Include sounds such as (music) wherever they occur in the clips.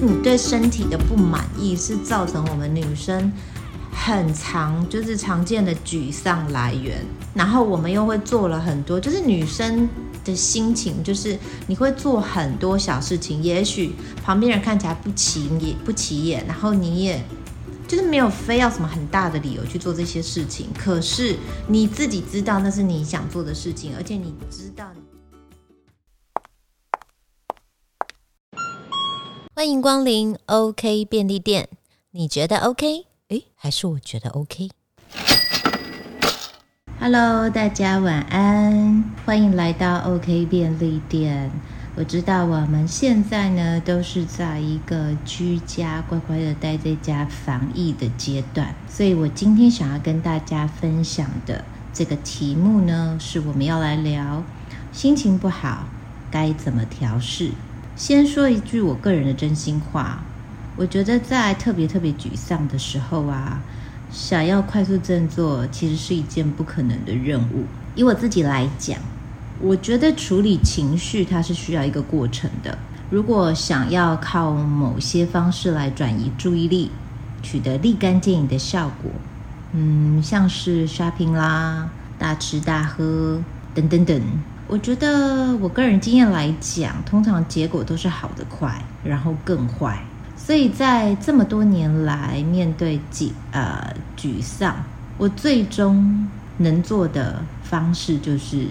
你对身体的不满意，是造成我们女生很常就是常见的沮丧来源。然后我们又会做了很多，就是女生的心情，就是你会做很多小事情，也许旁边人看起来不起眼不起眼，然后你也就是没有非要什么很大的理由去做这些事情。可是你自己知道那是你想做的事情，而且你知道欢迎光临 OK 便利店，你觉得 OK？诶，还是我觉得 OK？Hello，大家晚安，欢迎来到 OK 便利店。我知道我们现在呢都是在一个居家乖乖的待在家防疫的阶段，所以我今天想要跟大家分享的这个题目呢，是我们要来聊心情不好该怎么调试。先说一句我个人的真心话，我觉得在特别特别沮丧的时候啊，想要快速振作，其实是一件不可能的任务。以我自己来讲，我觉得处理情绪它是需要一个过程的。如果想要靠某些方式来转移注意力，取得立竿见影的效果，嗯，像是 shopping 啦、大吃大喝等等等。我觉得我个人经验来讲，通常结果都是好的快，然后更坏。所以在这么多年来，面对沮呃沮丧，我最终能做的方式就是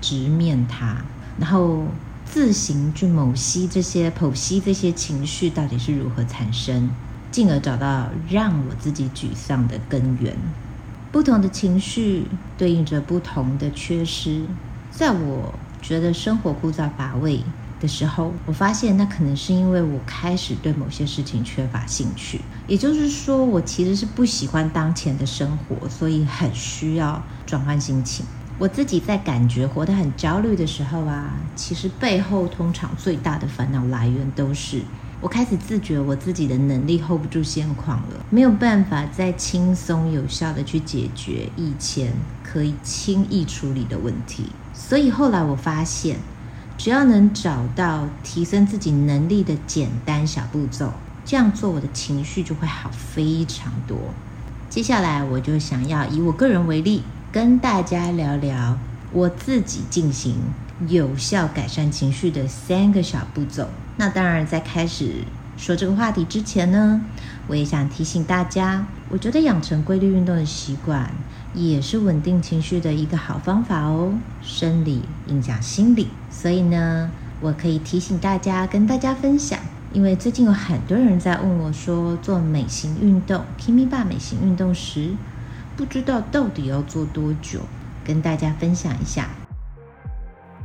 直面它，然后自行去剖析这些剖析这些情绪到底是如何产生，进而找到让我自己沮丧的根源。不同的情绪对应着不同的缺失。在我觉得生活枯燥乏味的时候，我发现那可能是因为我开始对某些事情缺乏兴趣。也就是说，我其实是不喜欢当前的生活，所以很需要转换心情。我自己在感觉活得很焦虑的时候啊，其实背后通常最大的烦恼来源都是我开始自觉我自己的能力 hold 不住现况了，没有办法再轻松有效的去解决以前可以轻易处理的问题。所以后来我发现，只要能找到提升自己能力的简单小步骤，这样做我的情绪就会好非常多。接下来我就想要以我个人为例，跟大家聊聊我自己进行有效改善情绪的三个小步骤。那当然，在开始说这个话题之前呢，我也想提醒大家，我觉得养成规律运动的习惯。也是稳定情绪的一个好方法哦。生理影响心理，所以呢，我可以提醒大家，跟大家分享。因为最近有很多人在问我说，做美型运动，Kimi 爸美型运动时，不知道到底要做多久，跟大家分享一下。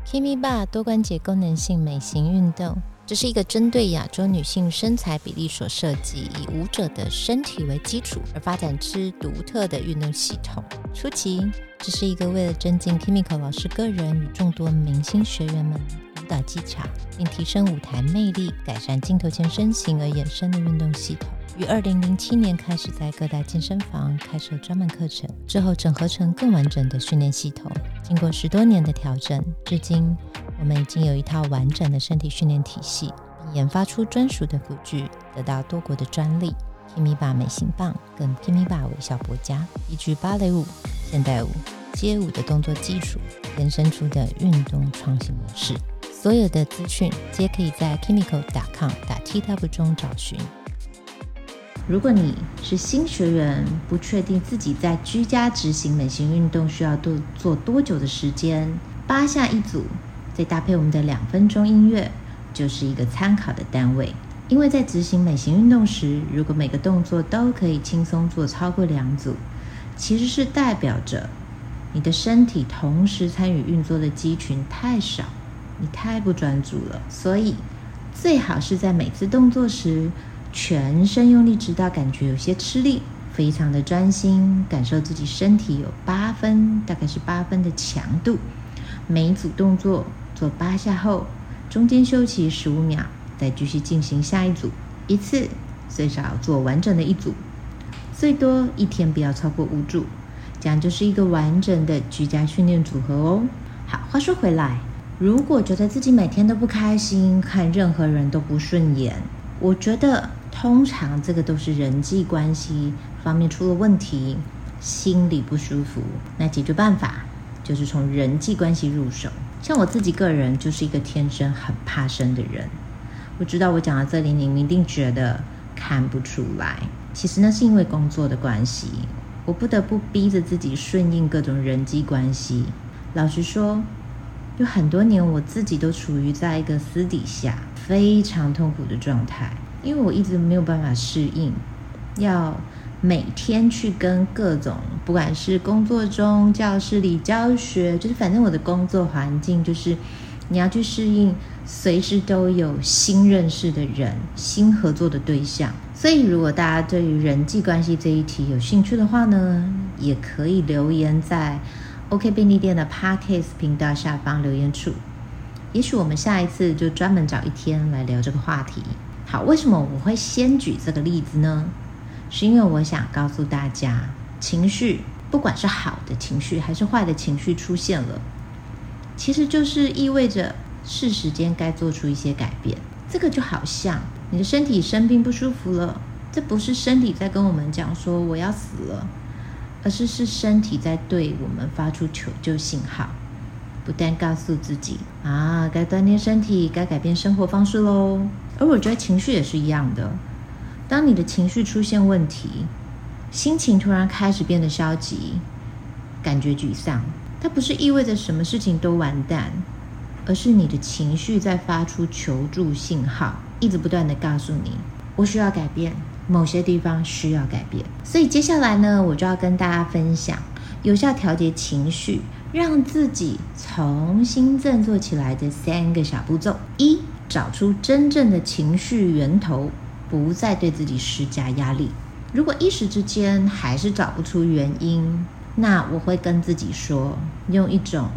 Kimi 爸多关节功能性美型运动。这是一个针对亚洲女性身材比例所设计，以舞者的身体为基础而发展之独特的运动系统。初期，这是一个为了增进 Kimiko 老师个人与众多明星学员们舞蹈技巧，并提升舞台魅力、改善镜头前身形而衍生的运动系统。于二零零七年开始在各大健身房开设专门课程，之后整合成更完整的训练系统。经过十多年的调整，至今。我们已经有一套完整的身体训练体系，并研发出专属的辅具，得到多国的专利。Kimiba 美型棒跟 Kimiba 微笑博加，依据芭蕾舞、现代舞、街舞的动作技术，延伸出的运动创新模式。所有的资讯皆可以在 Kimiko 打 com 打 tw 中找寻。如果你是新学员，不确定自己在居家执行美型运动需要多做多久的时间，八下一组。再搭配我们的两分钟音乐，就是一个参考的单位。因为在执行美型运动时，如果每个动作都可以轻松做超过两组，其实是代表着你的身体同时参与运作的肌群太少，你太不专注了。所以最好是在每次动作时，全身用力，直到感觉有些吃力，非常的专心，感受自己身体有八分，大概是八分的强度。每一组动作。做八下后，中间休息十五秒，再继续进行下一组。一次最少做完整的一组，最多一天不要超过五组，这样就是一个完整的居家训练组合哦。好，话说回来，如果觉得自己每天都不开心，看任何人都不顺眼，我觉得通常这个都是人际关系方面出了问题，心里不舒服。那解决办法就是从人际关系入手。像我自己个人就是一个天生很怕生的人。我知道我讲到这里，你们一定觉得看不出来。其实那是因为工作的关系，我不得不逼着自己顺应各种人际关系。老实说，有很多年我自己都处于在一个私底下。非常痛苦的状态，因为我一直没有办法适应，要每天去跟各种，不管是工作中、教室里教学，就是反正我的工作环境就是你要去适应，随时都有新认识的人、新合作的对象。所以，如果大家对于人际关系这一题有兴趣的话呢，也可以留言在 OK 便利店的 Parkes 频道下方留言处。也许我们下一次就专门找一天来聊这个话题。好，为什么我会先举这个例子呢？是因为我想告诉大家，情绪不管是好的情绪还是坏的情绪出现了，其实就是意味着是时间该做出一些改变。这个就好像你的身体生病不舒服了，这不是身体在跟我们讲说我要死了，而是是身体在对我们发出求救信号。不但告诉自己啊，该锻炼身体，该改变生活方式喽。而我觉得情绪也是一样的。当你的情绪出现问题，心情突然开始变得消极，感觉沮丧，它不是意味着什么事情都完蛋，而是你的情绪在发出求助信号，一直不断的告诉你，我需要改变，某些地方需要改变。所以接下来呢，我就要跟大家分享有效调节情绪。让自己重新振作起来的三个小步骤：一、找出真正的情绪源头，不再对自己施加压力。如果一时之间还是找不出原因，那我会跟自己说，用一种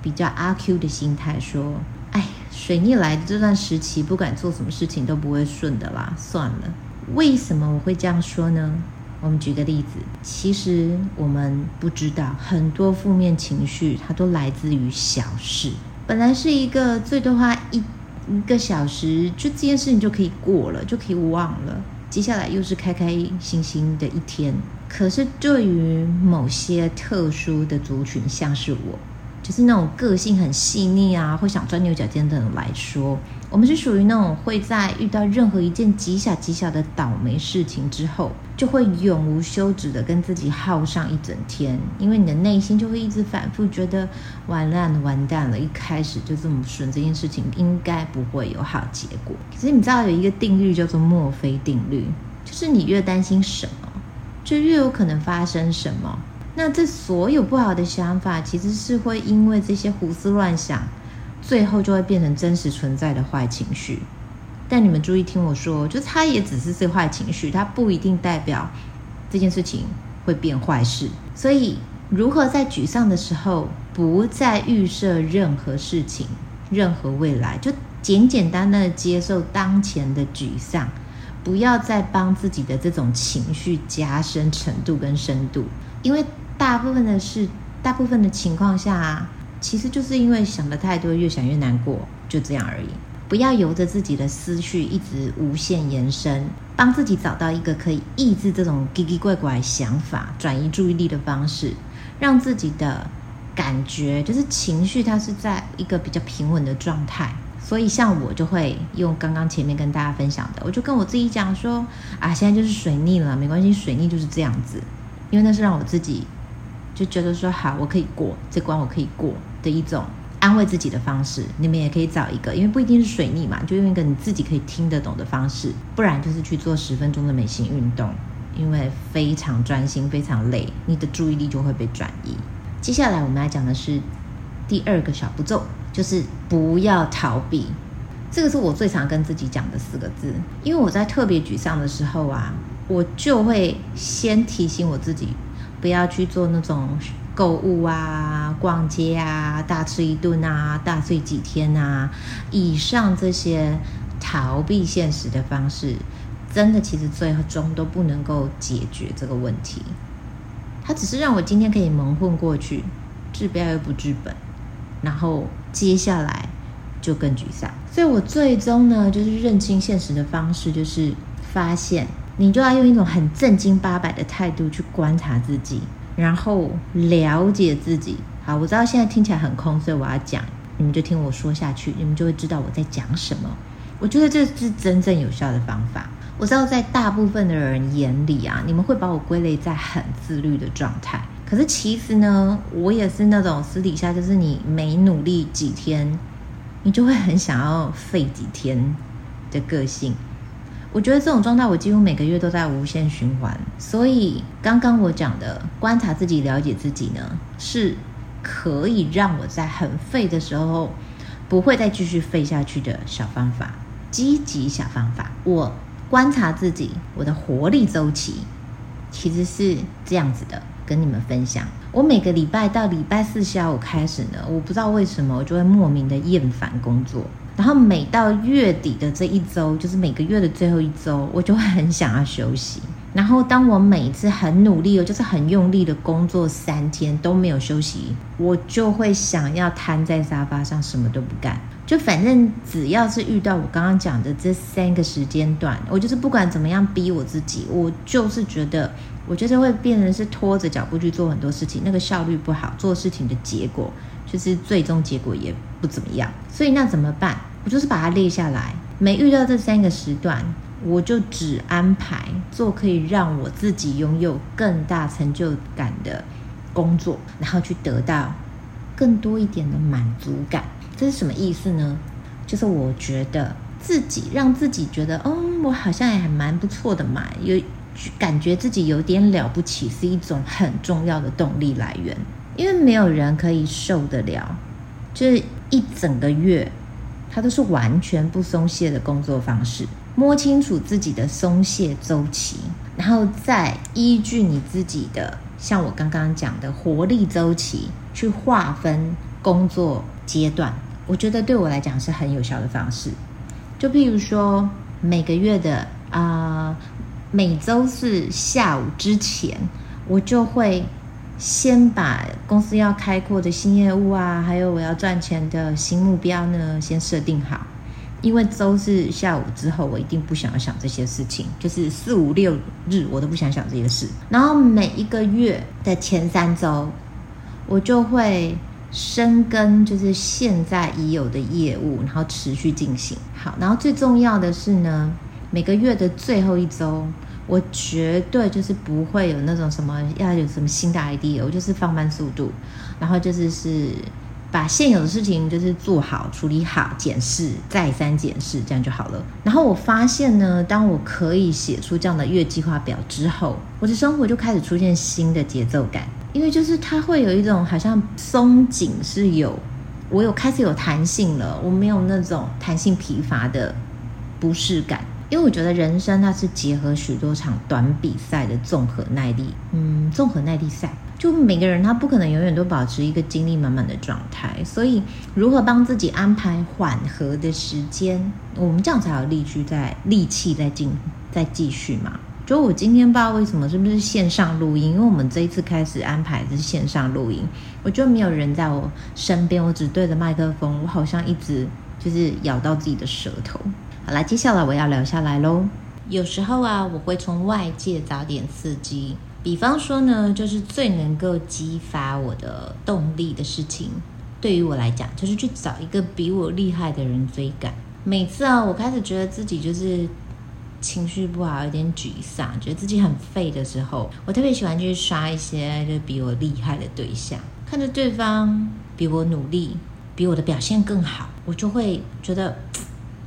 比较阿 Q 的心态说：“哎，水逆来的这段时期，不管做什么事情都不会顺的啦，算了。”为什么我会这样说呢？我们举个例子，其实我们不知道很多负面情绪，它都来自于小事。本来是一个最多花一一个小时，就这件事情就可以过了，就可以忘了。接下来又是开开心心的一天。可是对于某些特殊的族群，像是我。就是那种个性很细腻啊，会想钻牛角尖的人来说，我们是属于那种会在遇到任何一件极小极小的倒霉事情之后，就会永无休止的跟自己耗上一整天，因为你的内心就会一直反复觉得完蛋了，完蛋了，一开始就这么顺，这件事情应该不会有好结果。可是你知道有一个定律叫做墨菲定律，就是你越担心什么，就越有可能发生什么。那这所有不好的想法，其实是会因为这些胡思乱想，最后就会变成真实存在的坏情绪。但你们注意听我说，就它也只是这坏情绪，它不一定代表这件事情会变坏事。所以，如何在沮丧的时候不再预设任何事情、任何未来，就简简单单的接受当前的沮丧，不要再帮自己的这种情绪加深程度跟深度，因为。大部分的事，大部分的情况下，其实就是因为想的太多，越想越难过，就这样而已。不要由着自己的思绪一直无限延伸，帮自己找到一个可以抑制这种奇奇怪怪想法、转移注意力的方式，让自己的感觉就是情绪，它是在一个比较平稳的状态。所以，像我就会用刚刚前面跟大家分享的，我就跟我自己讲说：啊，现在就是水逆了，没关系，水逆就是这样子，因为那是让我自己。就觉得说好，我可以过这关，我可以过的一种安慰自己的方式。你们也可以找一个，因为不一定是水逆嘛，就用一个你自己可以听得懂的方式。不然就是去做十分钟的美型运动，因为非常专心，非常累，你的注意力就会被转移。接下来我们来讲的是第二个小步骤，就是不要逃避。这个是我最常跟自己讲的四个字，因为我在特别沮丧的时候啊，我就会先提醒我自己。不要去做那种购物啊、逛街啊、大吃一顿啊、大睡几天啊，以上这些逃避现实的方式，真的其实最终都不能够解决这个问题。它只是让我今天可以蒙混过去，治标又不治本，然后接下来就更沮丧。所以我最终呢，就是认清现实的方式，就是发现你就要用一种很正经八百的态度去观察自己，然后了解自己。好，我知道现在听起来很空，所以我要讲，你们就听我说下去，你们就会知道我在讲什么。我觉得这是真正有效的方法。我知道在大部分的人眼里啊，你们会把我归类在很自律的状态。可是其实呢，我也是那种私底下就是你每努力几天，你就会很想要废几天的个性。我觉得这种状态，我几乎每个月都在无限循环。所以刚刚我讲的观察自己、了解自己呢，是可以让我在很废的时候，不会再继续废下去的小方法，积极小方法。我。观察自己，我的活力周期其实是这样子的，跟你们分享。我每个礼拜到礼拜四下午开始呢，我不知道为什么，我就会莫名的厌烦工作。然后每到月底的这一周，就是每个月的最后一周，我就会很想要休息。然后当我每一次很努力哦，就是很用力的工作三天都没有休息，我就会想要瘫在沙发上，什么都不干。就反正只要是遇到我刚刚讲的这三个时间段，我就是不管怎么样逼我自己，我就是觉得，我就是会变成是拖着脚步去做很多事情，那个效率不好，做事情的结果就是最终结果也不怎么样。所以那怎么办？我就是把它列下来，每遇到这三个时段，我就只安排做可以让我自己拥有更大成就感的工作，然后去得到更多一点的满足感。这是什么意思呢？就是我觉得自己让自己觉得，嗯，我好像也还蛮不错的嘛，有感觉自己有点了不起，是一种很重要的动力来源。因为没有人可以受得了，就是一整个月，他都是完全不松懈的工作方式。摸清楚自己的松懈周期，然后再依据你自己的，像我刚刚讲的活力周期，去划分工作阶段。我觉得对我来讲是很有效的方式，就譬如说每个月的啊，每周四下午之前，我就会先把公司要开阔的新业务啊，还有我要赚钱的新目标呢，先设定好。因为周四下午之后，我一定不想要想这些事情，就是四五六日我都不想想这些事。然后每一个月的前三周，我就会。深耕就是现在已有的业务，然后持续进行好。然后最重要的是呢，每个月的最后一周，我绝对就是不会有那种什么要有什么新的 idea，我就是放慢速度，然后就是是把现有的事情就是做好、处理好、检视、再三检视，这样就好了。然后我发现呢，当我可以写出这样的月计划表之后，我的生活就开始出现新的节奏感。因为就是它会有一种好像松紧是有，我有开始有弹性了，我没有那种弹性疲乏的不适感。因为我觉得人生它是结合许多场短比赛的综合耐力，嗯，综合耐力赛，就每个人他不可能永远都保持一个精力满满的状态，所以如何帮自己安排缓和的时间，我们这样才有力去在力气在进在继续嘛。就我今天不知道为什么是不是线上录音，因为我们这一次开始安排的是线上录音，我觉得没有人在我身边，我只对着麦克风，我好像一直就是咬到自己的舌头。好啦，接下来我要聊下来喽。有时候啊，我会从外界找点刺激，比方说呢，就是最能够激发我的动力的事情，对于我来讲，就是去找一个比我厉害的人追赶。每次啊，我开始觉得自己就是。情绪不好，有点沮丧，觉得自己很废的时候，我特别喜欢去刷一些就比我厉害的对象，看着对方比我努力，比我的表现更好，我就会觉得，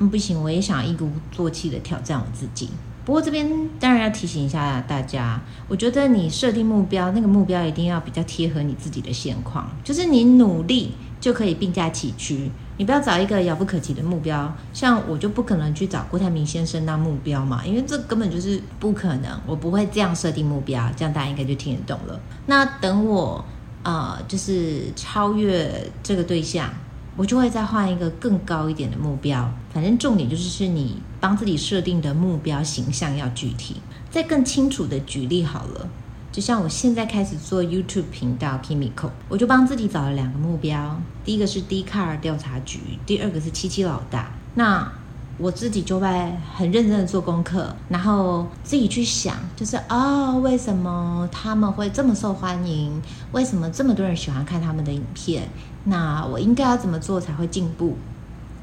不行，我也想一鼓作气的挑战我自己。不过这边当然要提醒一下大家，我觉得你设定目标，那个目标一定要比较贴合你自己的现况，就是你努力就可以并驾齐驱。你不要找一个遥不可及的目标，像我就不可能去找郭台铭先生当目标嘛，因为这根本就是不可能，我不会这样设定目标，这样大家应该就听得懂了。那等我呃，就是超越这个对象，我就会再换一个更高一点的目标。反正重点就是是你帮自己设定的目标形象要具体，再更清楚的举例好了。就像我现在开始做 YouTube 频道 Kimiko，我就帮自己找了两个目标，第一个是 D Car 调查局，第二个是七七老大。那我自己就会很认真的做功课，然后自己去想，就是哦，为什么他们会这么受欢迎？为什么这么多人喜欢看他们的影片？那我应该要怎么做才会进步？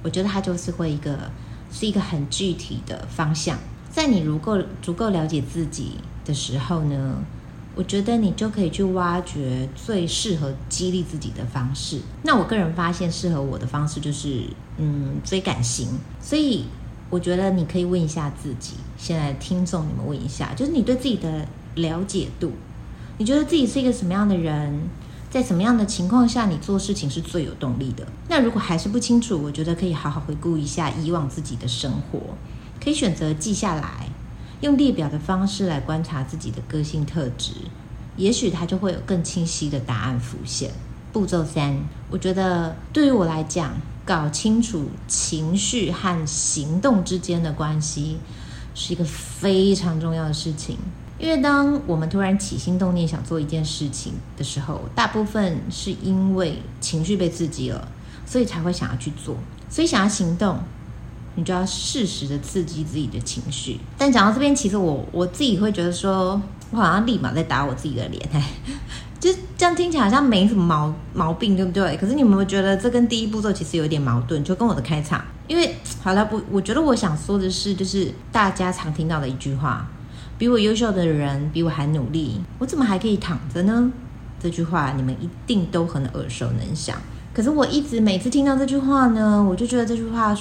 我觉得它就是会一个是一个很具体的方向。在你如够足够了解自己的时候呢，我觉得你就可以去挖掘最适合激励自己的方式。那我个人发现适合我的方式就是，嗯，追感型。所以我觉得你可以问一下自己，现在听众你们问一下，就是你对自己的了解度，你觉得自己是一个什么样的人？在什么样的情况下你做事情是最有动力的？那如果还是不清楚，我觉得可以好好回顾一下以往自己的生活，可以选择记下来，用列表的方式来观察自己的个性特质，也许它就会有更清晰的答案浮现。步骤三，我觉得对于我来讲，搞清楚情绪和行动之间的关系是一个非常重要的事情。因为当我们突然起心动念想做一件事情的时候，大部分是因为情绪被刺激了，所以才会想要去做。所以想要行动，你就要适时的刺激自己的情绪。但讲到这边，其实我我自己会觉得说，我好像立马在打我自己的脸，哎，就这样听起来好像没什么毛毛病，对不对？可是你有没有觉得这跟第一步骤其实有点矛盾？就跟我的开场，因为好了，不，我觉得我想说的是，就是大家常听到的一句话。比我优秀的人比我还努力，我怎么还可以躺着呢？这句话你们一定都很耳熟能详。可是我一直每次听到这句话呢，我就觉得这句话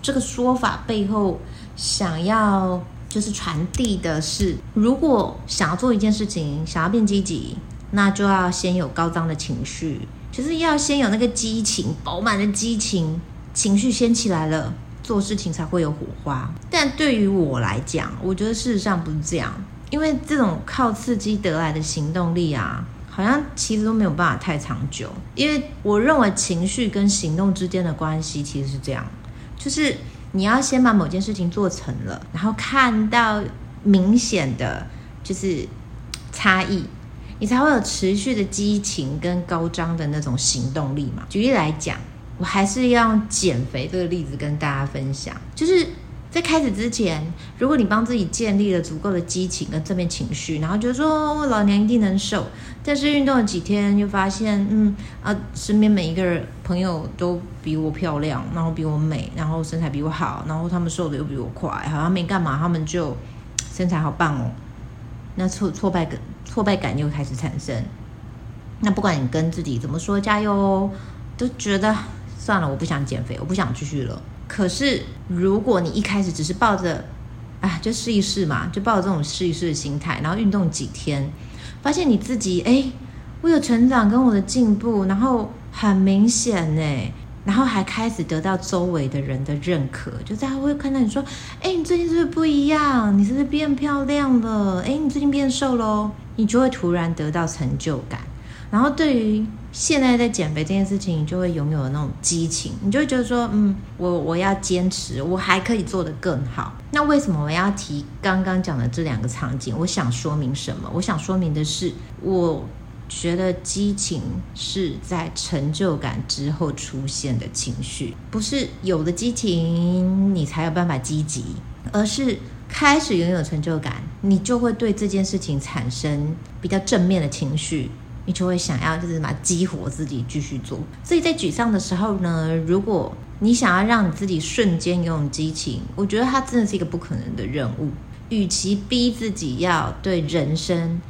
这个说法背后想要就是传递的是，如果想要做一件事情，想要变积极，那就要先有高涨的情绪，就是要先有那个激情，饱满的激情，情绪先起来了。做事情才会有火花，但对于我来讲，我觉得事实上不是这样，因为这种靠刺激得来的行动力啊，好像其实都没有办法太长久。因为我认为情绪跟行动之间的关系其实是这样，就是你要先把某件事情做成了，然后看到明显的就是差异，你才会有持续的激情跟高涨的那种行动力嘛。举例来讲。我还是要用减肥这个例子跟大家分享，就是在开始之前，如果你帮自己建立了足够的激情跟正面情绪，然后觉得说我老娘一定能瘦，但是运动了几天又发现，嗯啊，身边每一个人朋友都比我漂亮，然后比我美，然后身材比我好，然后他们瘦的又比我快，好像没干嘛，他们就身材好棒哦，那挫挫败感挫败感又开始产生。那不管你跟自己怎么说，加油哦，都觉得。算了，我不想减肥，我不想继续了。可是，如果你一开始只是抱着，啊，就试一试嘛，就抱着这种试一试的心态，然后运动几天，发现你自己，哎，我有成长跟我的进步，然后很明显呢，然后还开始得到周围的人的认可，就大家会看到你说，哎，你最近是不是不一样？你是不是变漂亮了？哎，你最近变瘦喽？你就会突然得到成就感。然后对于现在在减肥这件事情，你就会拥有那种激情，你就会觉得说，嗯，我我要坚持，我还可以做得更好。那为什么我要提刚刚讲的这两个场景？我想说明什么？我想说明的是，我觉得激情是在成就感之后出现的情绪，不是有了激情你才有办法积极，而是开始拥有成就感，你就会对这件事情产生比较正面的情绪。就会想要就是什么激活自己继续做，所以在沮丧的时候呢，如果你想要让你自己瞬间拥有激情，我觉得它真的是一个不可能的任务。与其逼自己要对人生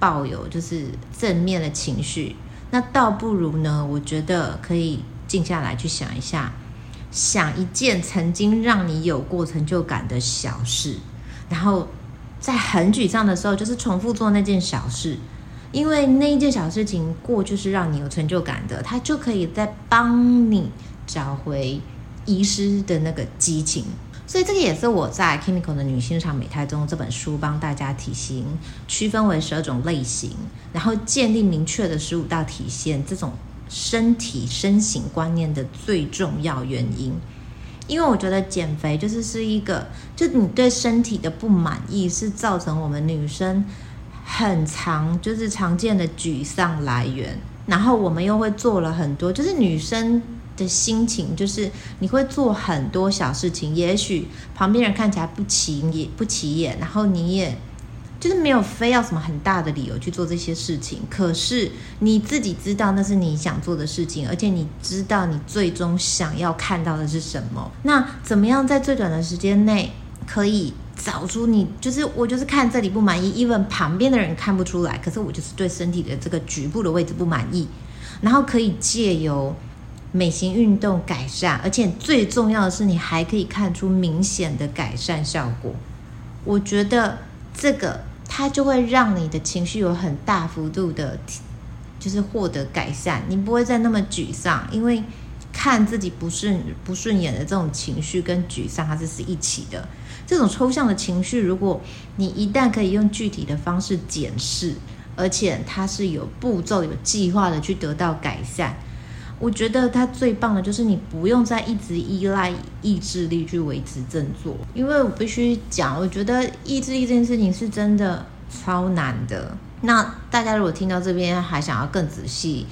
抱有就是正面的情绪，那倒不如呢，我觉得可以静下来去想一下，想一件曾经让你有过成就感的小事，然后在很沮丧的时候，就是重复做那件小事。因为那一件小事情过，就是让你有成就感的，它就可以再帮你找回遗失的那个激情。所以这个也是我在《Chemical 的女性日常美态》中这本书帮大家体型区分为十二种类型，然后建立明确的十五大体现这种身体身形观念的最重要原因。因为我觉得减肥就是是一个，就你对身体的不满意，是造成我们女生。很常就是常见的沮丧来源，然后我们又会做了很多，就是女生的的心情，就是你会做很多小事情，也许旁边人看起来不起眼，不起眼，然后你也就是没有非要什么很大的理由去做这些事情，可是你自己知道那是你想做的事情，而且你知道你最终想要看到的是什么。那怎么样在最短的时间内可以找出你就是我就是看这里不满意，even 旁边的人看不出来，可是我就是对身体的这个局部的位置不满意，然后可以借由美型运动改善，而且最重要的是你还可以看出明显的改善效果。我觉得这个。它就会让你的情绪有很大幅度的，就是获得改善。你不会再那么沮丧，因为看自己不顺不顺眼的这种情绪跟沮丧，它是是一起的。这种抽象的情绪，如果你一旦可以用具体的方式检视，而且它是有步骤、有计划的去得到改善。我觉得它最棒的就是你不用再一直依赖意志力去维持振作，因为我必须讲，我觉得意志力这件事情是真的超难的。那大家如果听到这边还想要更仔细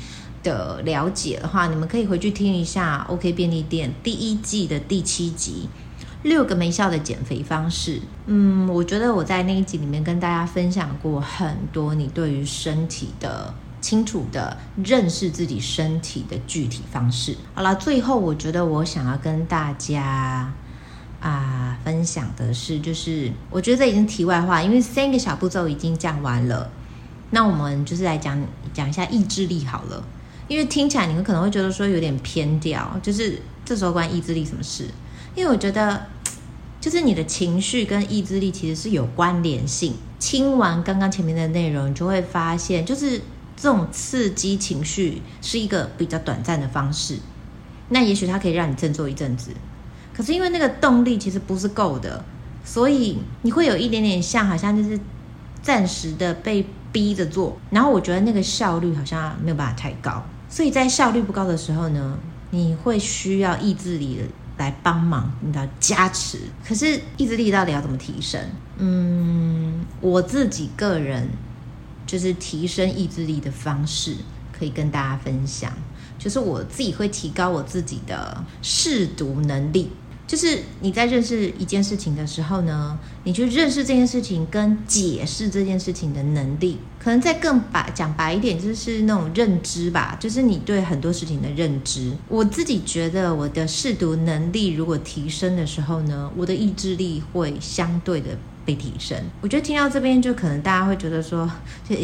的了解的话，你们可以回去听一下 OK 便利店第一季的第七集《六个没效的减肥方式》。嗯，我觉得我在那一集里面跟大家分享过很多你对于身体的。清楚的认识自己身体的具体方式。好了，最后我觉得我想要跟大家啊分享的是，就是我觉得这已经题外话，因为三个小步骤已经讲完了。那我们就是来讲讲一下意志力好了，因为听起来你们可能会觉得说有点偏掉，就是这时候关意志力什么事？因为我觉得 (tsk) 就是你的情绪跟意志力其实是有关联性。听完刚刚前面的内容，你就会发现就是。这种刺激情绪是一个比较短暂的方式，那也许它可以让你振作一阵子，可是因为那个动力其实不是够的，所以你会有一点点像，好像就是暂时的被逼着做，然后我觉得那个效率好像没有办法太高，所以在效率不高的时候呢，你会需要意志力的来帮忙，你的加持。可是意志力到底要怎么提升？嗯，我自己个人。就是提升意志力的方式，可以跟大家分享。就是我自己会提高我自己的试读能力。就是你在认识一件事情的时候呢，你去认识这件事情跟解释这件事情的能力，可能再更白讲白一点，就是那种认知吧。就是你对很多事情的认知。我自己觉得我的试读能力如果提升的时候呢，我的意志力会相对的。被提升，我觉得听到这边就可能大家会觉得说，就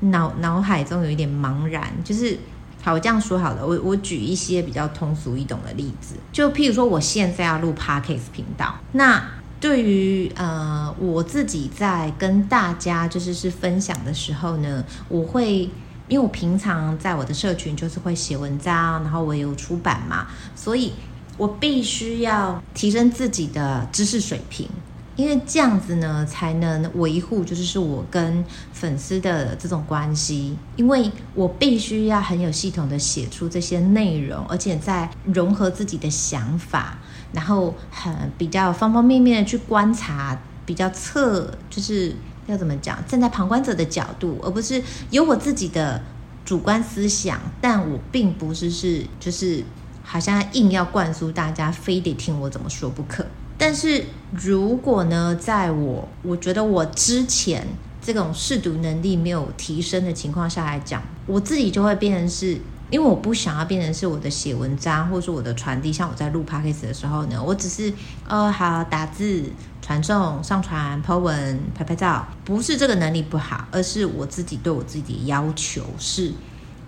(laughs) 脑脑海中有一点茫然。就是好，我这样说好了，我我举一些比较通俗易懂的例子，就譬如说我现在要录 podcast 频道，那对于呃我自己在跟大家就是是分享的时候呢，我会因为我平常在我的社群就是会写文章，然后我有出版嘛，所以我必须要提升自己的知识水平。因为这样子呢，才能维护就是是我跟粉丝的这种关系。因为我必须要很有系统的写出这些内容，而且在融合自己的想法，然后很比较方方面面的去观察，比较侧就是要怎么讲，站在旁观者的角度，而不是有我自己的主观思想，但我并不是是就是好像硬要灌输大家，非得听我怎么说不可。但是如果呢，在我我觉得我之前这种试读能力没有提升的情况下来讲，我自己就会变成是，因为我不想要变成是我的写文章或者是我的传递，像我在录 podcast 的时候呢，我只是呃好打字、传送、上传、po 文、拍拍照，不是这个能力不好，而是我自己对我自己的要求是，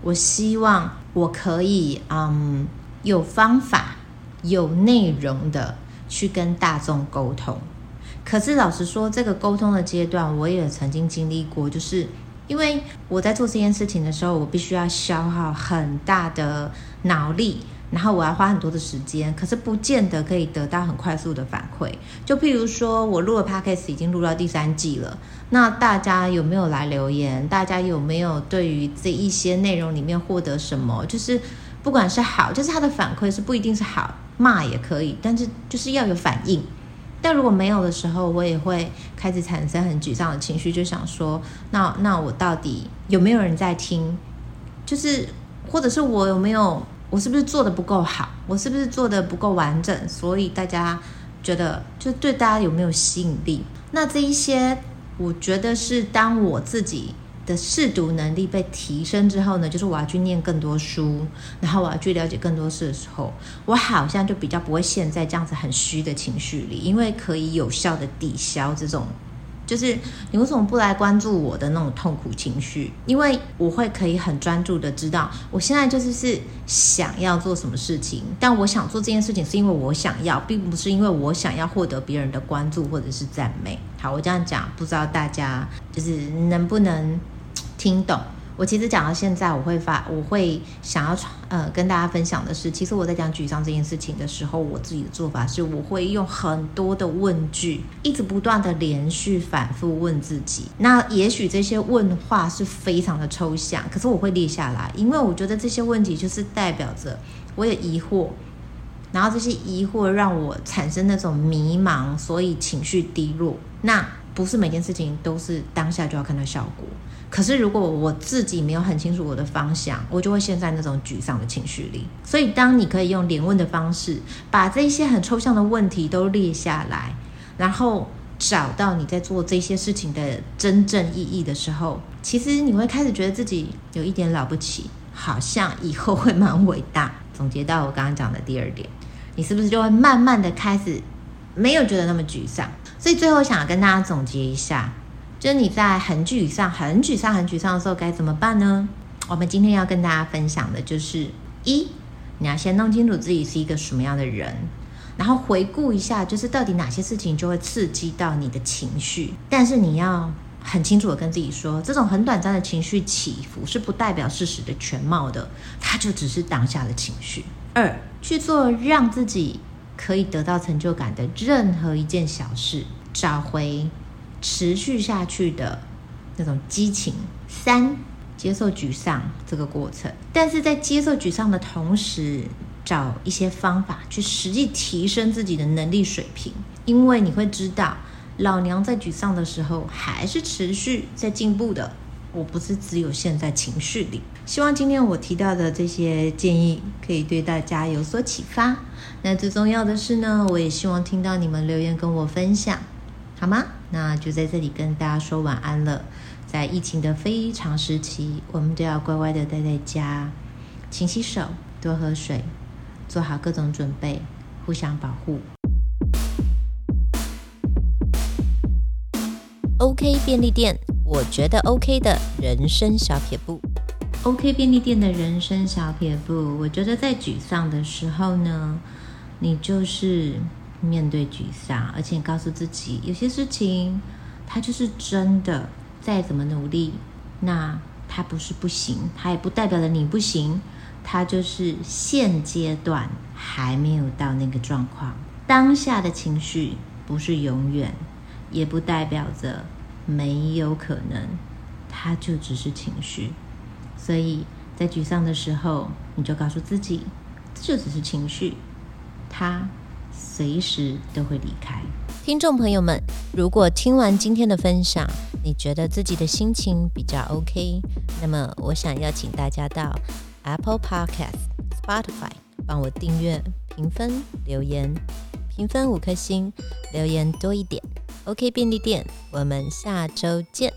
我希望我可以嗯有方法、有内容的。去跟大众沟通，可是老实说，这个沟通的阶段我也曾经经历过，就是因为我在做这件事情的时候，我必须要消耗很大的脑力，然后我要花很多的时间，可是不见得可以得到很快速的反馈。就譬如说，我录了 podcast 已经录到第三季了，那大家有没有来留言？大家有没有对于这一些内容里面获得什么？就是不管是好，就是他的反馈是不一定是好。骂也可以，但是就是要有反应。但如果没有的时候，我也会开始产生很沮丧的情绪，就想说，那那我到底有没有人在听？就是或者是我有没有我是不是做的不够好？我是不是做的不够完整？所以大家觉得就对大家有没有吸引力？那这一些，我觉得是当我自己的试读能力被提升之后呢，就是我要去念更多书，然后我要去了解更多事的时候，我好像就比较不会陷在这样子很虚的情绪里，因为可以有效的抵消这种。就是你为什么不来关注我的那种痛苦情绪？因为我会可以很专注的知道，我现在就是是想要做什么事情，但我想做这件事情是因为我想要，并不是因为我想要获得别人的关注或者是赞美。好，我这样讲，不知道大家就是能不能听懂。我其实讲到现在，我会发，我会想要呃跟大家分享的是，其实我在讲沮丧这件事情的时候，我自己的做法是，我会用很多的问句，一直不断的连续反复问自己。那也许这些问话是非常的抽象，可是我会列下来，因为我觉得这些问题就是代表着我有疑惑，然后这些疑惑让我产生那种迷茫，所以情绪低落。那不是每件事情都是当下就要看到效果。可是，如果我自己没有很清楚我的方向，我就会陷在那种沮丧的情绪里。所以，当你可以用连问的方式，把这些很抽象的问题都列下来，然后找到你在做这些事情的真正意义的时候，其实你会开始觉得自己有一点了不起，好像以后会蛮伟大。总结到我刚刚讲的第二点，你是不是就会慢慢的开始没有觉得那么沮丧？所以，最后想跟大家总结一下。就是你在很沮丧、很沮丧、很沮丧的时候该怎么办呢？我们今天要跟大家分享的就是一，你要先弄清楚自己是一个什么样的人，然后回顾一下，就是到底哪些事情就会刺激到你的情绪。但是你要很清楚的跟自己说，这种很短暂的情绪起伏是不代表事实的全貌的，它就只是当下的情绪。二，去做让自己可以得到成就感的任何一件小事，找回。持续下去的那种激情。三，接受沮丧这个过程，但是在接受沮丧的同时，找一些方法去实际提升自己的能力水平，因为你会知道，老娘在沮丧的时候还是持续在进步的。我不是只有陷在情绪里。希望今天我提到的这些建议可以对大家有所启发。那最重要的是呢，我也希望听到你们留言跟我分享。好吗？那就在这里跟大家说晚安了。在疫情的非常时期，我们都要乖乖的待在家，勤洗手，多喝水，做好各种准备，互相保护。OK 便利店，我觉得 OK 的人生小撇步。OK 便利店的人生小撇步，我觉得在沮丧的时候呢，你就是。面对沮丧，而且告诉自己，有些事情它就是真的，再怎么努力，那它不是不行，它也不代表了你不行，它就是现阶段还没有到那个状况。当下的情绪不是永远，也不代表着没有可能，它就只是情绪。所以在沮丧的时候，你就告诉自己，这就只是情绪，它。随时都会离开。听众朋友们，如果听完今天的分享，你觉得自己的心情比较 OK，那么我想邀请大家到 Apple Podcast、Spotify 帮我订阅、评分、留言，评分五颗星，留言多一点。OK 便利店，我们下周见。